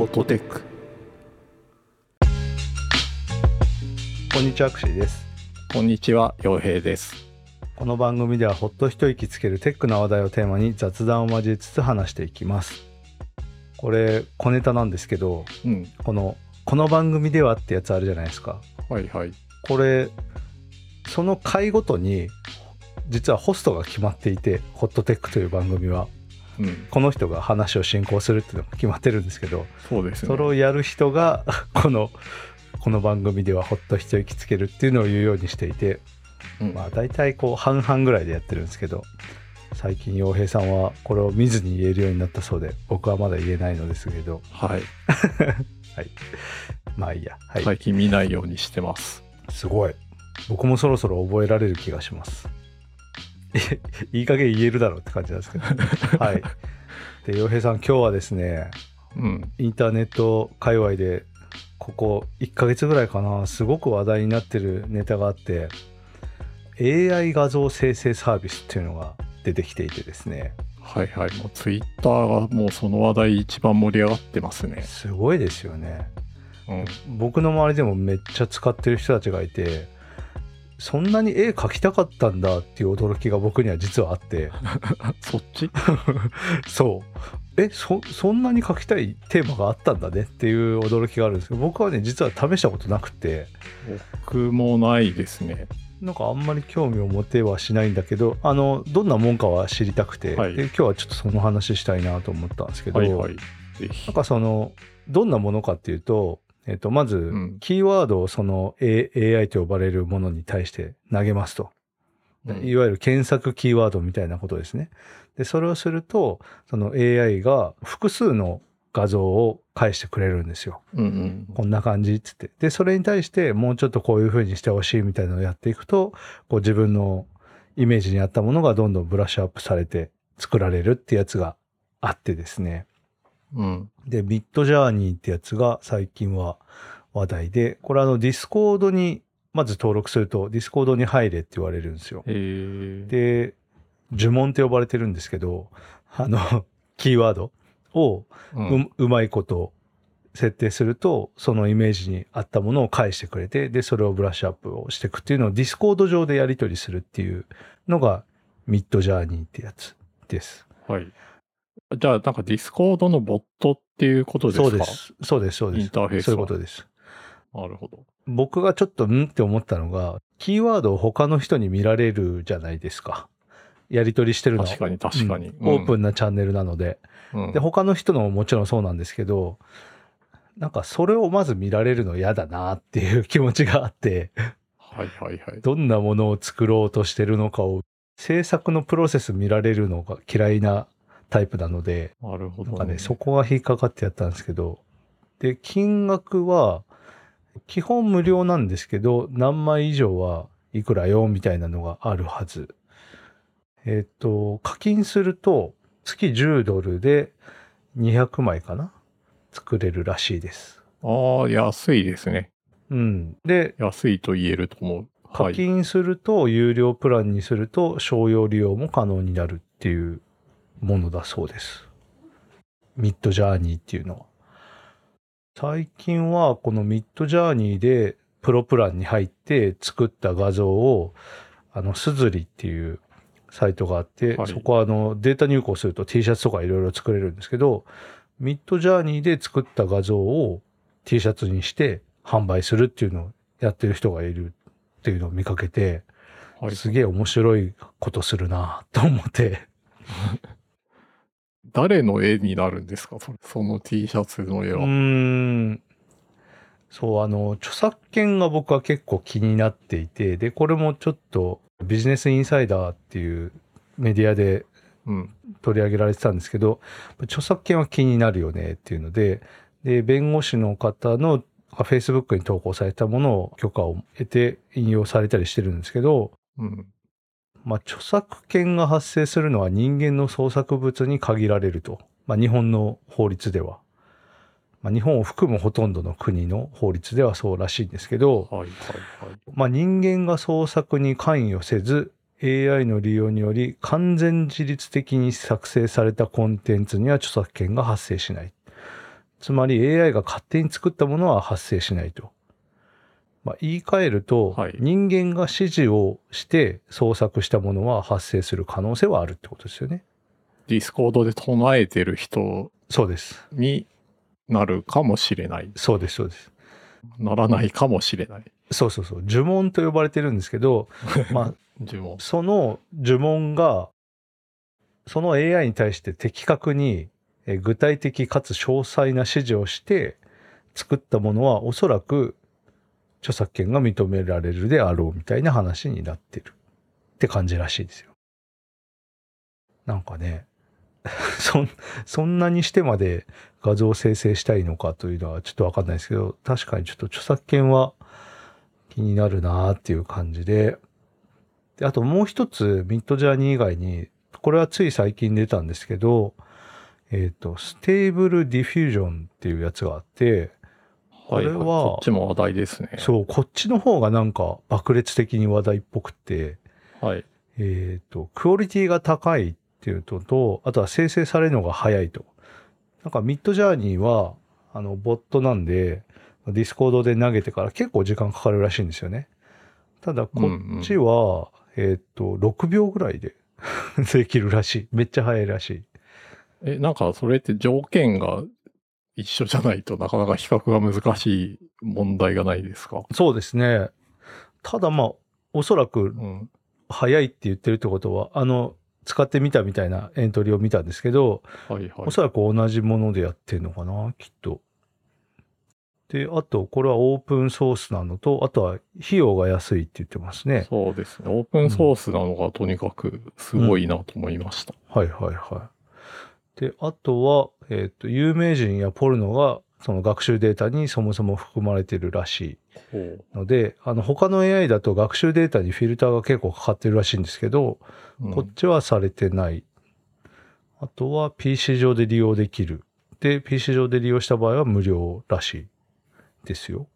フォトテックこんにちは、アクシーです。こんにちは陽平ですこの番組ではほっと一息つけるテックな話題をテーマに雑談を交えつつ話していきます。これ、小ネタなんですけど、うんこの、この番組ではってやつあるじゃないですか。はいはいこれ、その回ごとに、実はホストが決まっていて、ホットテックという番組は、うん。この人が話を進行するっていうのが決まってるんですけど、そうですね。それをやる人が、この、この番組ではほっと一息つけるっていうのを言うようにしていて、うん。まあ大体こう半々ぐらいでやってるんですけど最近洋平さんはこれを見ずに言えるようになったそうで僕はまだ言えないのですけど。はい。まあいいや。はい、最近見ないようにしてます。すごい。僕もそろそろ覚えられる気がします いい加減言えるだろうって感じなんですけど。はい。で洋平さん今日はですねうん。インターネット界隈でここ1ヶ月ぐらいかなすごく話題になってるネタがあって AI 画像生成サービスっていうのが出てきていてですね。はいはい。もうツイッターがもうその話題一番盛り上がってますね。すごいですよね。うん。僕の周りでもめっちゃ使ってる人たちがいてそんなに絵描きたかったんだっていう驚きが僕には実はあって。そっち？そう。えそそんなに描きたいテーマがあったんだねっていう驚きがあるんですけど僕はね実は試したことなくて。僕もないですね。なんかあんまり興味を持てはしないんだけどあのどんなもんかは知りたくて、はい。で今日はちょっとその話したいなと思ったんですけど、はいはい。なんかそのどんなものかっていうと、えっとまずんキーワードをその A- AI と呼ばれるものに対して投げますと、うんいわゆる検索キーワードみたいなことですね。でそれをするとその AI が複数の画像を返してくれるんですよ。うんうんこんな感じっつって。で、それに対してもうちょっとこういう風にしてほしいみたいなのをやっていくと、こう自分のイメージに合ったものがどんどんブラッシュアップされて作られるってやつがあってですね。うんで、 Midjourney ってやつが最近は話題で、これあの Discordにまず登録すると Discordに入れって言われるんですよ。で、呪文って呼ばれてるんですけど、あの、キーワードをうううまいこと設定するとそのイメージに合ったものを返してくれてでそれをブラッシュアップをしていくっていうのを Discord上でやり取りするっていうのが Midjourney ってやつです。はいじゃあなんか Discordのボットっていうことですか？そうです。そうですそうです。インターフェースそういうはことです。なるほど。僕がちょっとん？って思ったのがキーワードを他の人に見られるじゃないですか。やり取りしてるの。は確かに確かに、うん。オープンなチャンネルなので、うん。で他の人のももちろんそうなんですけどなんかそれをまず見られるの嫌だなっていう気持ちがあって。はいはいはい。どんなものを作ろうとしてるのかを制作のプロセス見られるのが嫌いなタイプなのでなるほど、なんかねそこが引っかかってやったんですけどで金額は基本無料なんですけど何枚以上はいくらよみたいなのがあるはずえっ、と課金すると月10ドルで200枚かな作れるらしいですああ、安いですね。うんで安いと言えると思う。課はい。金すると有料プランにすると商用利用も可能になるっていうものだそうです。ミッドジャーニーっていうのは。最近はこのミッドジャーニーでプロプランに入って作った画像をあのスズリっていうサイトがあって、はいそこはあのデータ入稿すると T シャツとかいろいろ作れるんですけどミッドジャーニーで作った画像を T シャツにして販売するっていうのをやってる人がいるっていうのを見かけて、はい、すげえ面白いことするなと思って、誰の絵になるんですか？それその T シャツの絵は。ん、そう、あの、著作権が僕は結構気になっていて、で、これもちょっとビジネスインサイダーっていうメディアでうん。取り上げられてたんですけど、著作権は気になるよねっていうので、で、弁護士の方の Facebook に投稿されたものを許可を得て引用されたりしてるんですけど、うん。まあ、著作権が発生するのは人間の創作物に限られると。まあ、日本の法律では。まあ、日本を含むほとんどの国の法律ではそうらしいんですけど、はいはいはい。まあ、人間が創作に関与せず、AI の利用により完全自律的に作成されたコンテンツには著作権が発生しない。っつまり AI が勝手に作ったものは発生しないと。まあ、言い換えると、はい人間が指示をして創作したものは発生する可能性はあるってことですよね。ディスコードで唱えてる人そうです。になるかもしれない。そうです、そうです。ならないかもしれない。そうそうそう。呪文と呼ばれてるんですけど、まあ、呪文。その呪文が、その AI に対して的確にえ具体的かつ詳細な指示をして作ったものはおそらく著作権が認められるであろうみたいな話になってるって感じらしいですよ。なんかね、そんそんなにしてまで画像を生成したいのかというのはちょっとわかんないですけど、確かにちょっと著作権は気になるなーっていう感じで、で、あともう一つ、ミッドジャーニー以外に、これはつい最近出たんですけど、えっ、と、ステーブルディフュージョンっていうやつがあって、これはこっちも話題ですね。そう、こっちの方がなんか爆裂的に話題っぽくて、はい。えっ、と、クオリティが高いっていうのと、あとは生成されるのが早いと。なんかミッドジャーニーは、あの、ボットなんで、ディスコードで投げてから結構時間かかるらしいんですよね。ただ、こっちは、えっ、と、6秒ぐらいで できるらしい。めっちゃ早いらしい。え、なんかそれって条件が一緒じゃないとなかなか比較が難しい問題がないですか？そうですね。ただまあ、おそらくうん。早いって言ってるってことは、あの、使ってみたみたいなエントリーを見たんですけど、はいはいお。そらく同じものでやってんのかな、きっと。で、あと、これはオープンソースなのと、あとは費用が安いって言ってますね。そうですね。オープンソースなのがとにかくすごいなと思いました。はいはいはい。で、あとは、えっ、と、有名人やポルノが、その学習データにそもそも含まれてるらしいので、あの、他の AI だと学習データにフィルターが結構かかってるらしいんですけど、うんこっちはされてない。あとは PC 上で利用できる。で、PC 上で利用した場合は無料らしいですよ。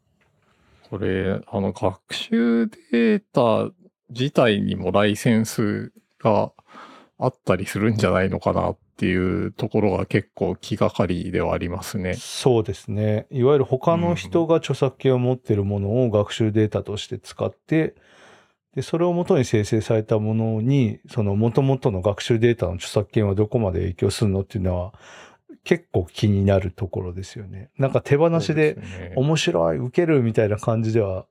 これ、あの、学習データ自体にもライセンスがあったりするんじゃないのかなっていうところが結構気がかりではありますね。そうですね。いわゆる他の人が著作権を持っているものを学習データとして使って、で、それを元に生成されたものに、その元々の学習データの著作権はどこまで影響するのっていうのは、結構気になるところですよね。なんか手放しで、面白い、受けるみたいな感じでは、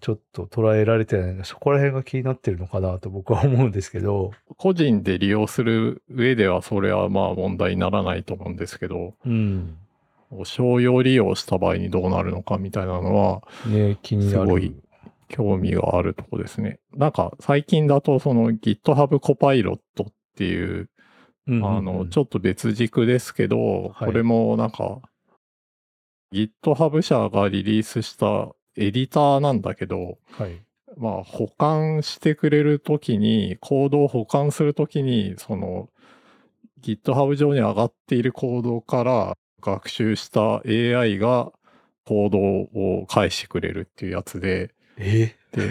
ちょっと捉えられてないので、そこら辺が気になってるのかなと僕は思うんですけど、個人で利用する上ではそれはまあ問題にならないと思うんですけど、うん。商用利用した場合にどうなるのかみたいなのはね、気になる。すごい興味があるとこですね。なんか最近だとその GitHub Copilot っていう、うんうんうんあの、ちょっと別軸ですけど、はいこれもなんか GitHub 社がリリースしたエディターなんだけど、はい。まあ保管してくれるときに、コードを保管するときに、その GitHub 上に上がっているコードから学習した AI がコードを返してくれるっていうやつで、え？で、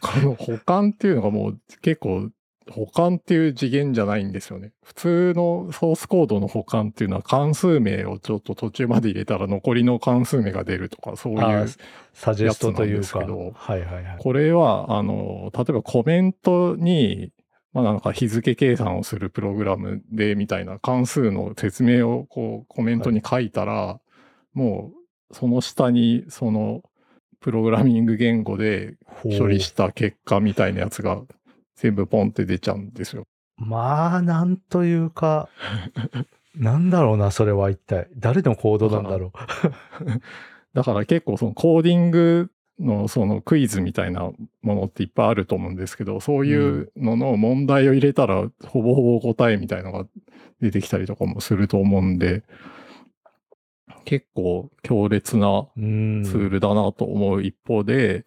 この保管っていうのがもう結構保管っていう次元じゃないんですよね。普通のソースコードの保管っていうのは関数名をちょっと途中まで入れたら残りの関数名が出るとかそういあうサジェストというやつなか。んですけどはいはいはい。これは、あの、例えばコメントに、まあなんか日付計算をするプログラムでみたいな関数の説明をこうコメントに書いたら、もうその下にそのプログラミング言語で処理した結果みたいなやつが全部ポンって出ちゃうんですよ。まあ、なんというか、なんだろうな、それは一体。誰のコードなんだろ だから結構そのコーディングのそのクイズみたいなものっていっぱいあると思うんですけど、そういうのの問題を入れたらほぼほぼ答えみたいのが出てきたりとかもすると思うんで、結構強烈な。ツールだなと思う一方で、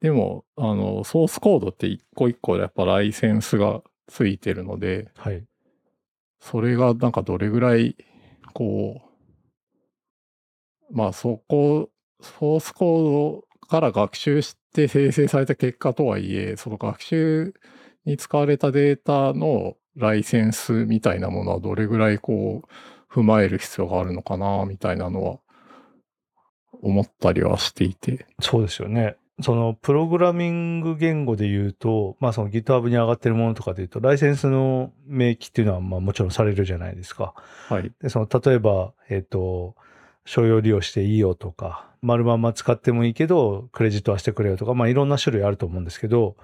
でも、あの、ソースコードって一個一個やっぱライセンスがついてるので、はい。それがなんかどれぐらい、こう、まあそこ、ソースコードから学習して生成された結果とはいえ、その学習に使われたデータのライセンスみたいなものはどれぐらいこう、踏まえる必要があるのかな、みたいなのは思ったりはしていて。そうですよね。そのプログラミング言語で言うと、まあその GitHub に上がってるものとかで言うと、ライセンスの明記っていうのはまあもちろんされるじゃないですか。はい。で、その例えば、えっ、と、商用利用していいよとか、丸まんま使ってもいいけど、クレジットはしてくれよとか、まあいろんな種類あると思うんですけど、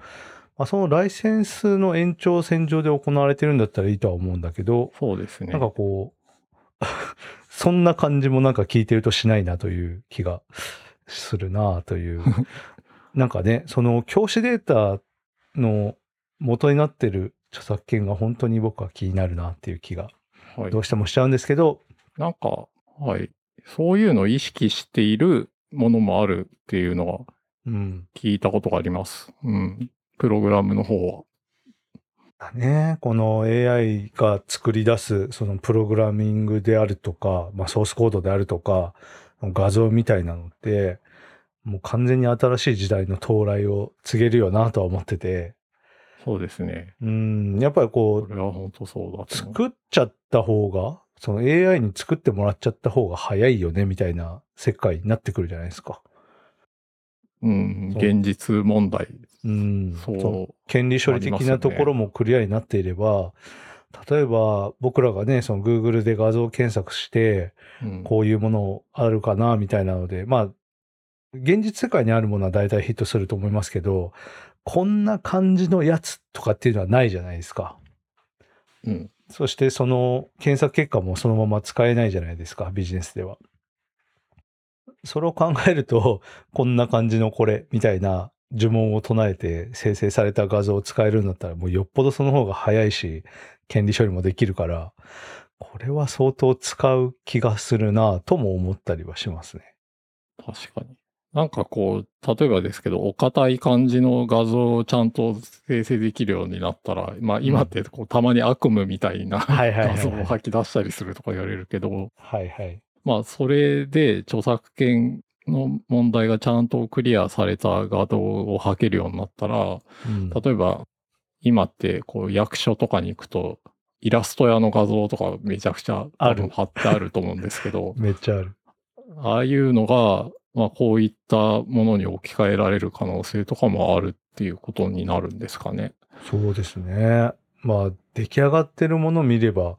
まあ、そのライセンスの延長線上で行われてるんだったらいいとは思うんだけど、そうですね。なんかこう、そんな感じもなんか聞いてるとしないなという気がするなという。なんかね、その教師データの元になってる著作権が本当に僕は気になるなっていう気がはいどうしてもしちゃうんですけど、なんか、はい。そういうのを意識しているものもあるっていうのはうん。聞いたことがあります。うん。プログラムの方は。だね、この AI が作り出すそのプログラミングであるとか、まあ、ソースコードであるとか、画像みたいなのって、もう完全に新しい時代の到来を告げるよなとは思ってて、そうですね。うん、やっぱりこう、これは本当そうだ。作っちゃった方が、その AI に作ってもらっちゃった方が早いよね、みたいな世界になってくるじゃないですか。うん。現実問題。うん。そう。そう権利処理的なところもクリアになっていれば、例えば僕らがね、その Google で画像検索して、うんこういうものあるかな、みたいなので、まあ、現実世界にあるものは大体ヒットすると思いますけど、こんな感じのやつとかっていうのはないじゃないですか。うん。そしてその検索結果もそのまま使えないじゃないですか、ビジネスでは。それを考えると、こんな感じのこれみたいな呪文を唱えて生成された画像を使えるんだったら、もうよっぽどその方が早いし、権利処理もできるから、これは相当使う気がするなとも思ったりはしますね。確かに。なんかこう、例えばですけど、お堅い感じの画像をちゃんと生成できるようになったら、まあ今ってこうたまに悪夢みたいな画像を吐き出したりするとか言われるけど、はいはい。まあそれで著作権の問題がちゃんとクリアされた画像を吐けるようになったら、うん例えば今ってこう役所とかに行くと、イラスト屋の画像とかめちゃくちゃ貼ってあると思うんですけど、めっちゃある。ああいうのが、まあ、こういったものに置き換えられる可能性とかもあるっていうことになるんですかね。そうですね。まあ、出来上がってるものを見れば、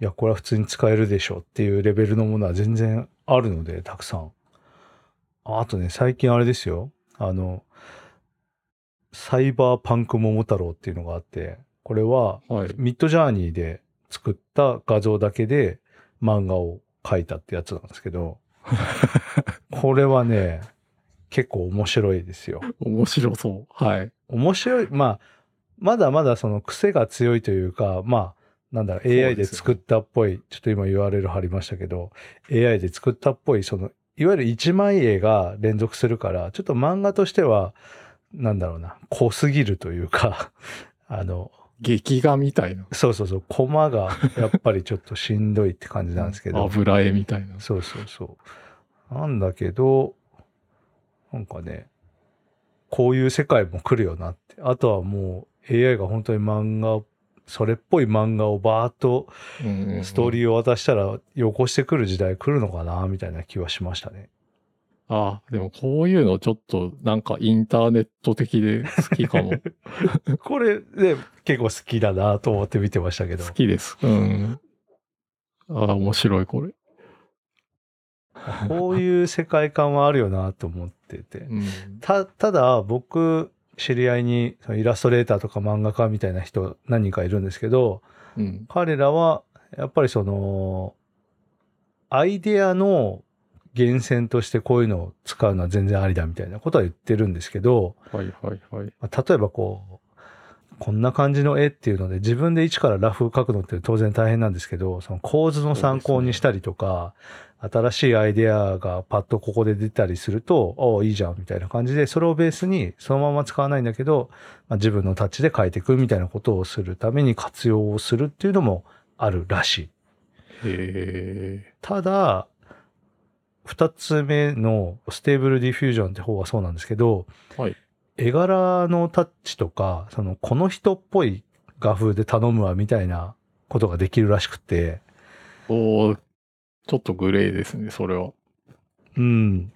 いや、これは普通に使えるでしょっていうレベルのものは全然あるので、たくさん。ああとね、最近あれですよ。あの、サイバーパンク桃太郎っていうのがあって、これははい。ミッドジャーニーで作った画像だけで漫画を描いたってやつなんですけど、これはね、結構面白いですよ。面白そう。はい。面白い、まあ、まだまだその癖が強いというか、まあ、なんだろう、AI で作ったっぽい、ちょっと今 URL 貼りましたけど、AI で作ったっぽい、その、いわゆる一枚絵が連続するから、ちょっと漫画としては、なんだろうな、濃すぎるというか、あの、劇画みたいな。そうそうそう、コマがやっぱりちょっとしんどいって感じなんですけど、油絵みたいな。そうそうそう。なんだけど、なんかね、こういう世界も来るよなって。あとはもう AI が本当に漫画を、それっぽい漫画をバーッとストーリー。ーを渡したら、よこしてくる時代来るのかな、みたいな気はしましたね。あでもこういうのちょっとなんかインターネット的で好きかも。これね、結構好きだなと思って見てましたけど。好きです。うん。ああ、面白いこれ。こういう世界観はあるよなと思ってて。うん。た、ただ僕、知り合いにイラストレーターとか漫画家みたいな人何人かいるんですけど、うん。彼らはやっぱりそのアイデアの源泉としてこういうのを使うのは全然ありだみたいなことは言ってるんですけど、はいはいはい。まあ例えばこうこんな感じの絵っていうので自分で一からラフ描くのって当然大変なんですけどその構図の参考にしたりとか、新しいアイデアがパッとここで出たりするとおいいじゃんみたいな感じでそれをベースにそのまま使わないんだけど、まあ、自分のタッチで描いていくみたいなことをするために活用をするっていうのもあるらしい。へただ、二つ目のステーブルディフュージョンって方はそうなんですけど、はい絵柄のタッチとか、その、この人っぽい画風で頼むわみたいなことができるらしくて、おーちょっとグレーですね、それは。うん。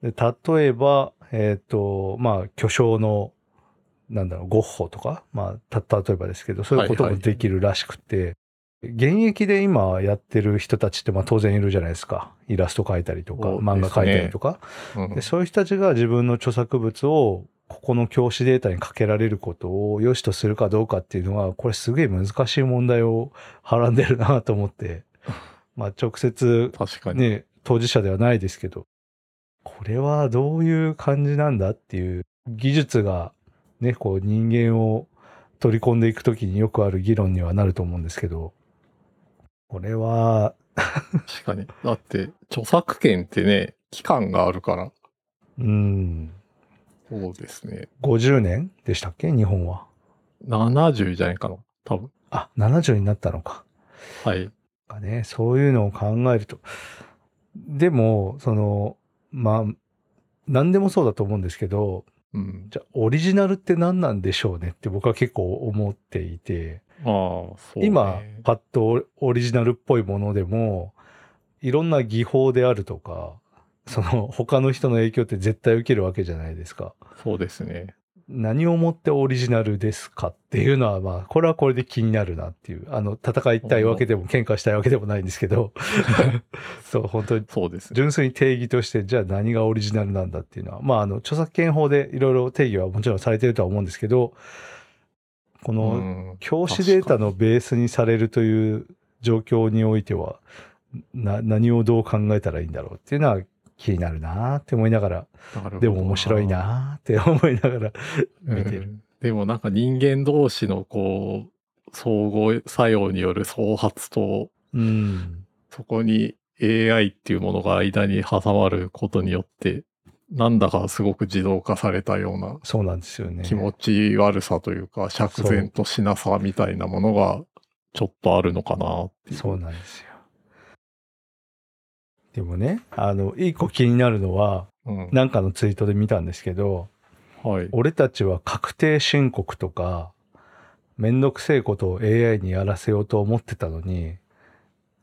で例えば、えっ、と、まあ、巨匠の、なんだろう、ゴッホとか、まあ、た、例えばですけど、そういうことはいはいもできるらしくて、現役で今やってる人たちって、まあ当然いるじゃないですか。イラスト描いたりとか、漫画描いたりとか。うんでそういう人たちが自分の著作物をここの教師データにかけられることを良しとするかどうかっていうのは、これすげえ難しい問題をはらんでるなと思って、まあ直接。ね、当事者ではないですけど、これはどういう感じなんだっていう技術がね、こう人間を取り込んでいくときによくある議論にはなると思うんですけど、これは、確かに。だって、著作権ってね、期間があるから。うん、そうですね。50年でしたっけ？日本は。70じゃないかな。多分。あ、70になったのか。はい。かね、そういうのを考えると。でも、その、まあ、何でもそうだと思うんですけど、うん。じゃあオリジナルって何なんでしょうねって僕は結構思っていて、ああ、そう、ね。今パッとオオリジナルっぽいものでもいろんな技法であるとかその他の人の影響って絶対受けるわけじゃないですか。そうですね。何をもってオリジナルですかっていうのはまあこれはこれで気になるなっていうあの戦いたいわけでも喧嘩したいわけでもないんですけど。そう本当に。そうです。ね。純粋に定義としてじゃあ何がオリジナルなんだっていうのはまああの著作権法でいろいろ定義はもちろんされてるとは思うんですけどこのうん。教師データのベースにされるという状況においてはな何をどう考えたらいいんだろうっていうのは気になるなって思いながらでも面白いなって 思いながら見てる。うんでもなんか人間同士のこう、相互作用による創発と、うんそこに AI っていうものが間に挟まることによって、なんだかすごく自動化されたようなそうなんですよね。気持ち悪さというか、釈然としなさみたいなものがちょっとあるのかなっていう。そうなんですよ。でもね、あの、一個気になるのは、うんなんかのツイートで見たんですけど、はい。俺たちは確定申告とか、めんどくせえことを AI にやらせようと思ってたのに、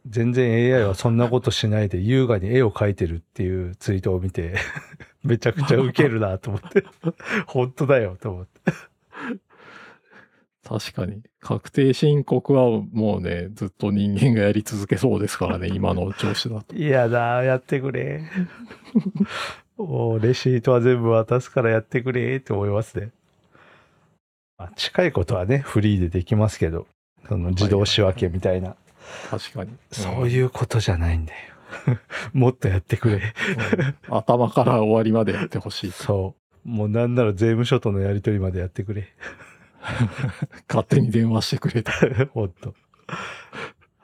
全然 AI はそんなことしないで優雅に絵を描いてるっていうツイートを見て、めちゃくちゃウケるなと思って、本当だよと思って。確かに。確定申告はもうね、ずっと人間がやり続けそうですからね、今の調子だと。いやだ、やってくれ。おレシートは全部渡すからやってくれって思いますね。まあ、近いことはね、フリーでできますけど、その自動仕分けみたいな、確かに。そういうことじゃないんだよ。もっとやってくれ。うん頭から終わりまでやってほしい。そう。もうなんなら税務署とのやり取りまでやってくれ。勝手に電話してくれた。ほんと。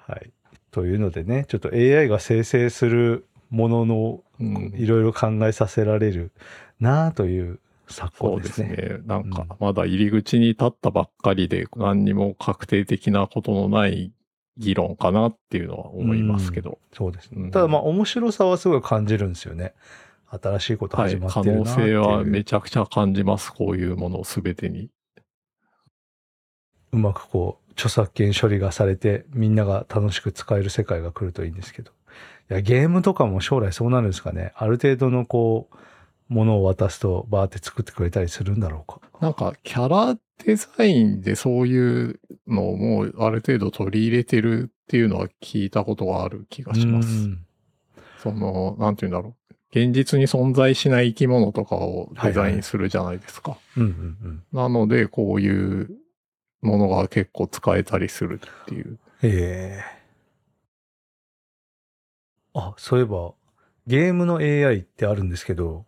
はい。というのでね、ちょっと AI が生成するもののうんいろいろ考えさせられるなあという昨そうですすね。ね。なんかうん、まだ入り口に立ったばっかりで、何にも確定的なことのない議論かなっていうのは思いますけど。そうですね。うんただまあ面白さはすごい感じるんですよね。新しいことはい。始まっ可能てるなっていう。性はめちゃくちゃ感じます。こういうものすべてに。うまくこう、著作権処理がされて、みんなが楽しく使える世界が来るといいんですけど。いや、ゲームとかも将来そうなるんですかね。ある程度のこう、ものを渡すとバーって作ってくれたりするんだろうか。なんか、キャラデザインでそういうのをもうある程度取り入れてるっていうのは聞いたことがある気がします。うんその、なんて言うんだろう。現実に存在しない生き物とかをデザインするじゃないですか。なので、こういうものが結構使えたりするっていう。ええあ、そういえば、ゲームの AI ってあるんですけど、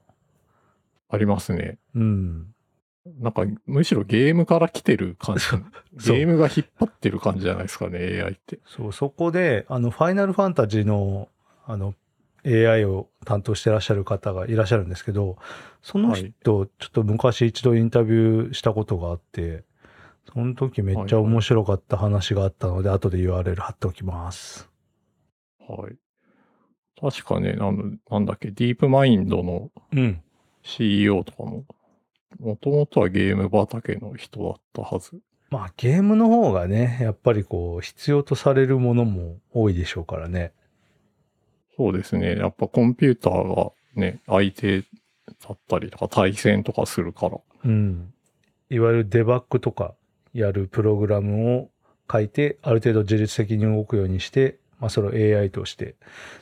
ありますね。うん。なんか、むしろゲームから来てる感じ。ゲームが引っ張ってる感じじゃないですかね、AI って。そう、そこで、あの、ファイナルファンタジーの、あの、AI を担当してらっしゃる方がいらっしゃるんですけど、その人、ちょっと昔一度インタビューしたことがあって、その時めっちゃ面白かった話があったので、後で URL 貼っておきます。はい。確かね、あの、なんだっけ、ディープマインドのうん。CEO とかも、もともとはゲーム畑の人だったはず。まあゲームの方がね、やっぱりこう必要とされるものも多いでしょうからね。そうですね。やっぱコンピューターがね、相手だったりとか対戦とかするから。うん。いわゆるデバッグとかやるプログラムを書いて、ある程度自律的に動くようにして、まあそれを AI として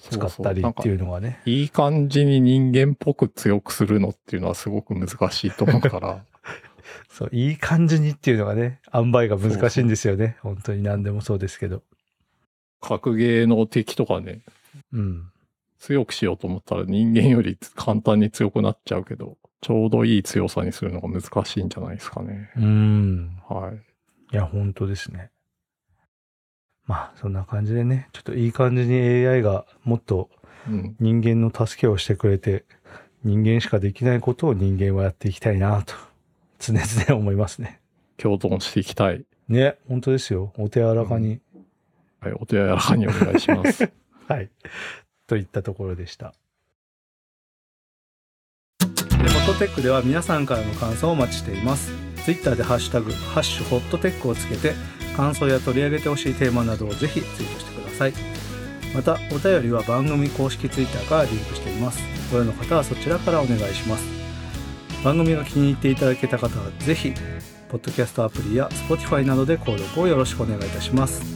使ったりっていうのがね。いい感じに人間っぽく強くするのっていうのはすごく難しいと思うから。そう、いい感じにっていうのがね、塩梅が難しいんですよね。本当に何でもそうですけど。格ゲーの敵とかね、うん。強くしようと思ったら人間より簡単に強くなっちゃうけど、ちょうどいい強さにするのが難しいんじゃないですかね。うん。はい。いや、本当ですね。まあ、そんな感じでね、ちょっといい感じに AI がもっとうん。人間の助けをしてくれて、人間しかできないことを人間はやっていきたいなと、常々思いますね。共存していきたい。ね、本当ですよ。お手柔らかに。はい。お手柔らかにお願いします。はい。といったところでした。フォトテックでは皆さんからの感想をお待ちしています。ツイッターでハッシュタグ、ハッシュホットテックをつけて、感想や取り上げてほしいテーマなどをぜひツイートしてください。また、お便りは番組公式ツイッターからリンクしています。ご用の方はそちらからお願いします。番組が気に入っていただけた方はぜひ、ポッドキャストアプリや Spotify などで購読をよろしくお願いいたします。